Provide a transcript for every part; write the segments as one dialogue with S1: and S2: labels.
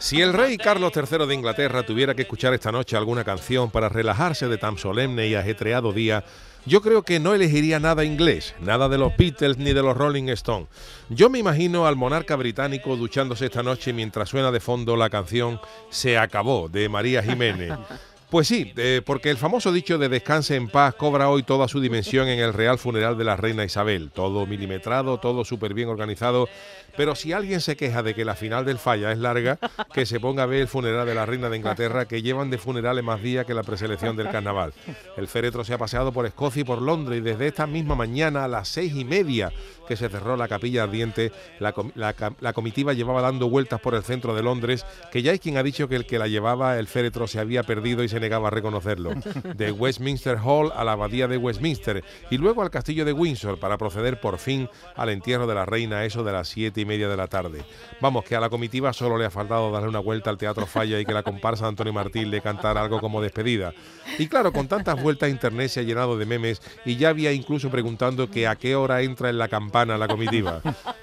S1: Si el rey Carlos III de Inglaterra tuviera que escuchar esta noche alguna canción para relajarse de tan solemne y ajetreado día, yo creo que no elegiría nada inglés, nada de los Beatles ni de los Rolling Stones. Yo me imagino al monarca británico duchándose esta noche mientras suena de fondo la canción Se acabó de María Jiménez. Pues sí, porque el famoso dicho de descanse en paz cobra hoy toda su dimensión en el real funeral de la reina Isabel. Todo milimetrado, todo súper bien organizado. Pero si alguien se queja de que la final del falla es larga, que se ponga a ver el funeral de la reina de Inglaterra, que llevan de funerales más días que la preselección del carnaval. El féretro se ha paseado por Escocia y por Londres y desde esta misma mañana a las seis y media que se cerró la capilla ardiente, la, la comitiva llevaba dando vueltas por el centro de Londres, que ya hay quien ha dicho que el que la llevaba el féretro se había perdido y se negaba a reconocerlo. De Westminster Hall a la abadía de Westminster y luego al castillo de Windsor para proceder por fin al entierro de la reina, eso de las siete y media de la tarde. Vamos, que a la comitiva solo le ha faltado darle una vuelta al Teatro Falla y que la comparsa de Antonio Martín le cantara algo como despedida. Y claro, con tantas vueltas internet se ha llenado de memes y ya había incluso preguntando que a qué hora entra en la campana la comitiva.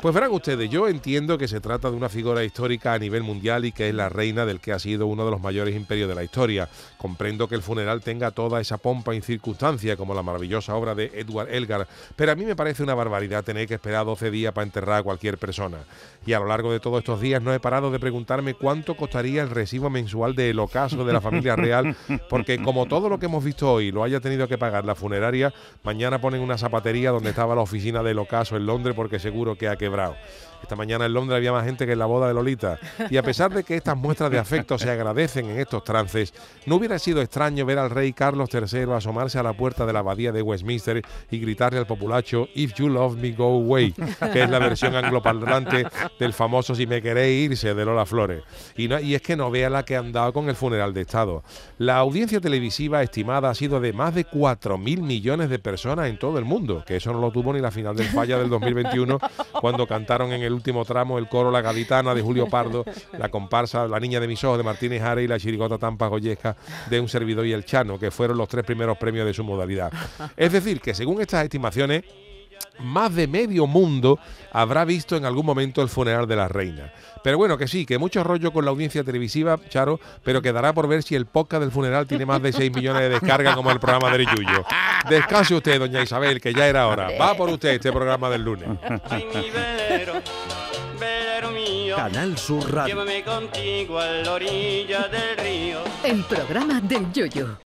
S1: Pues verán ustedes, yo entiendo que se trata de una figura histórica a nivel mundial y que es la reina del que ha sido uno de los mayores imperios de la historia. Comprendo que el funeral tenga toda esa pompa y circunstancia como la maravillosa obra de Edward Elgar, pero a mí me parece una barbaridad tener que esperar 12 días para enterrar a cualquier persona. Y a lo largo de todos estos días no he parado de preguntarme cuánto costaría el recibo mensual del ocaso de la familia real, porque como todo lo que hemos visto hoy lo haya tenido que pagar la funeraria, mañana ponen una zapatería donde estaba la oficina del ocaso en Londres porque seguro que ha quebrado. Esta mañana en Londres había más gente que en la boda de Lolita. Y a pesar de que estas muestras de afecto se agradecen en estos trances, no hubiera sido extraño ver al rey Carlos III asomarse a la puerta de la abadía de Westminster y gritarle al populacho If you love me, go away, que es la versión angloparlante del famoso Si me queréis irse de Lola Flores. Y, es que no vea la que han dado con el funeral de Estado. La audiencia televisiva estimada ha sido de más de 4.000 millones de personas en todo el mundo, que eso no lo tuvo ni la final del falla del 2021 cuando cantaron en el último tramo el coro La Gaditana de Julio Pardo, la comparsa La Niña de mis ojos de Martínez Jara y la chirigota Tampa Goyesca de Un Servidor y el Chano, que fueron los tres primeros premios de su modalidad. Es decir, que según estas estimaciones, más de medio mundo habrá visto en algún momento el funeral de la reina. Pero bueno, que sí, que mucho rollo con la audiencia televisiva, Charo, pero quedará por ver si el podcast del funeral tiene más de 6 millones de descargas como el programa del Yuyo. Descanse usted, doña Isabel, que ya era hora. Va por usted este programa del lunes.
S2: Canal Sur Radio.
S3: Llévame contigo a la orilla del río.
S2: El programa del Yoyo.